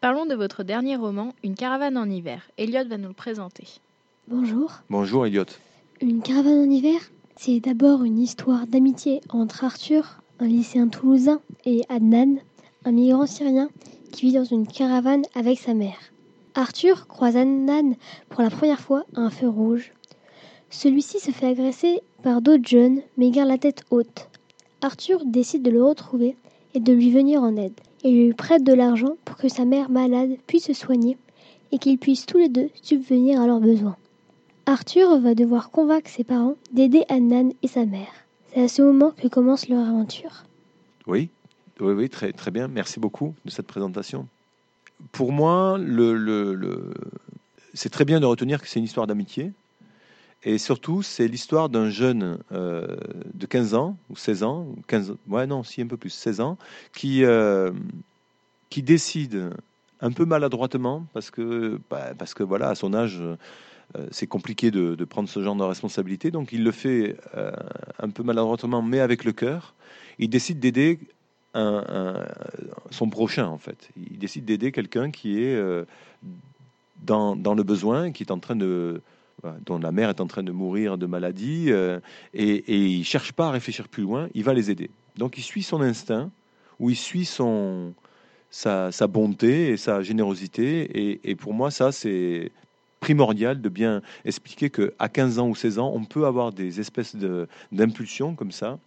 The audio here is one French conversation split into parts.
Parlons de votre dernier roman, Une caravane en hiver. Elliot va nous le présenter. Bonjour. Bonjour Elliot. Une caravane en hiver, c'est d'abord une histoire d'amitié entre Arthur, un lycéen toulousain, et Adnan, un migrant syrien qui vit dans une caravane avec sa mère. Arthur croise Adnan pour la première fois à un feu rouge. Celui-ci se fait agresser par d'autres jeunes, mais garde la tête haute. Arthur décide de le retrouver et de lui venir en aide, et lui prête de l'argent pour que sa mère malade puisse se soigner et qu'ils puissent tous les deux subvenir à leurs besoins. Arthur va devoir convaincre ses parents d'aider Adnan et sa mère. C'est à ce moment que commence leur aventure. Oui, oui, oui, très, très bien. Merci beaucoup de cette présentation. Pour moi, c'est très bien de retenir que c'est une histoire d'amitié. Et surtout, c'est l'histoire d'un jeune euh, de 15 ans, ou 16 ans, 15, ouais, non, si un peu plus, 16 ans, qui, euh, qui décide un peu maladroitement, parce que, bah, parce que voilà, à son âge, euh, c'est compliqué de, de, prendre ce genre de responsabilité, donc il le fait un peu maladroitement, mais avec le cœur. Il décide d'aider son prochain, en fait. Il décide d'aider quelqu'un qui est dans, dans, le besoin, qui est en train de dont la mère est en train de mourir de maladie, euh, et, et, il cherche pas à réfléchir plus loin, il va les aider. Donc il suit son instinct, ou il suit son, sa, sa bonté et sa générosité, et, et pour moi ça c'est primordial de bien expliquer que à 15 ans ou 16 ans, on peut avoir des espèces d'impulsions comme ça,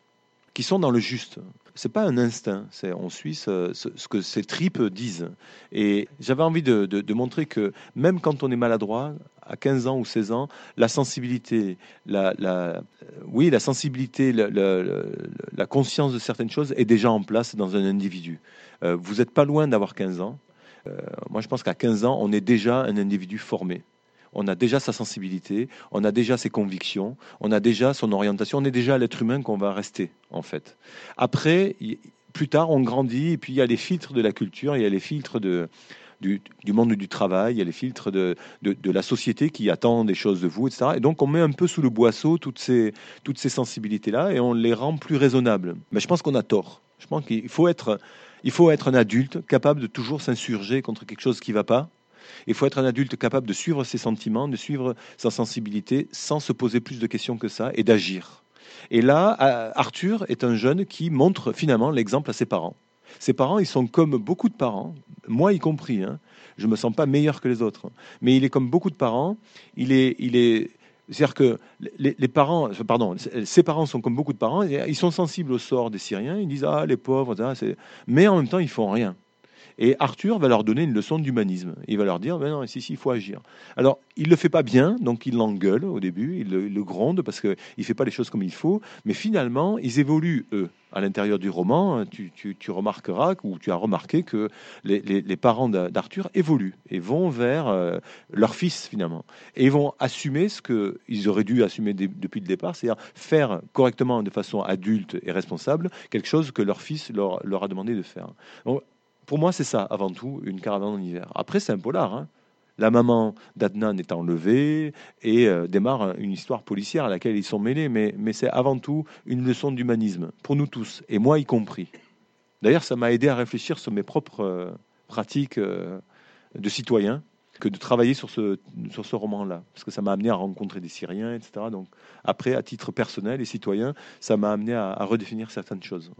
qui sont dans le juste. C'est pas un instinct, c'est on suit ce, que ces tripes disent. Et j'avais envie de, montrer que même quand on est maladroit, à 15 ans ou 16 ans, la sensibilité, la, la oui, la sensibilité, la, conscience de certaines choses est déjà en place dans un individu. Euh, vous n'êtes pas loin d'avoir 15 ans. Euh, moi, je pense qu'à 15 ans, on est déjà un individu formé on a déjà sa sensibilité, on a déjà ses convictions, on a déjà son orientation, on est déjà l'être humain qu'on va rester, en fait. Après, plus tard, on grandit, et puis il y a les filtres de la culture, il y a les filtres du, monde du travail, il y a les filtres de, la société qui attend des choses de vous, etc. Et donc, on met un peu sous le boisseau toutes ces, sensibilités-là et on les rend plus raisonnables. Mais je pense qu'on a tort. Je pense qu'il faut être, faut être un adulte capable de toujours s'insurger contre quelque chose qui ne va pas il faut être un adulte capable de suivre ses sentiments, de suivre sa sensibilité sans se poser plus de questions que ça et d'agir. Et là, Arthur est un jeune qui montre finalement l'exemple à ses parents. Ses parents, ils sont comme beaucoup de parents, moi y compris. Hein. Je me sens pas meilleur que les autres, mais il est comme beaucoup de parents. Il est, il est, c'est-à-dire que les, parents, pardon, ses parents sont comme beaucoup de parents. Ils sont sensibles au sort des Syriens. Ils disent ah les pauvres, mais en même temps ils font rien. Et Arthur va leur donner une leçon d'humanisme. Il va leur dire, ben non, ici, il faut agir. Alors, il le fait pas bien, donc il l'engueule au début, il le, il gronde parce qu'il ne fait pas les choses comme il faut. Mais finalement, ils évoluent, eux. À l'intérieur du roman, tu, tu, tu, remarqueras, ou tu as remarqué que les, les, parents d'Arthur évoluent et vont vers euh, leur fils, finalement. Et ils vont assumer ce qu'ils auraient dû assumer depuis le départ, c'est-à-dire faire correctement, de façon adulte et responsable, quelque chose que leur fils leur, leur a demandé de faire. Pour moi, c'est ça, avant tout, une caravane en hiver. Après, c'est un polar. Hein. La maman d'Adnan est enlevée et euh, démarre une histoire policière à laquelle ils sont mêlés, mais, c'est avant tout une leçon d'humanisme, pour nous tous, et moi y compris. D'ailleurs, ça m'a aidé à réfléchir sur mes propres euh, pratiques euh, de citoyen que de travailler sur ce, sur ce roman-là, parce que ça m'a amené à rencontrer des Syriens, etc. Donc, après, à titre personnel et citoyen, ça m'a amené à redéfinir certaines choses.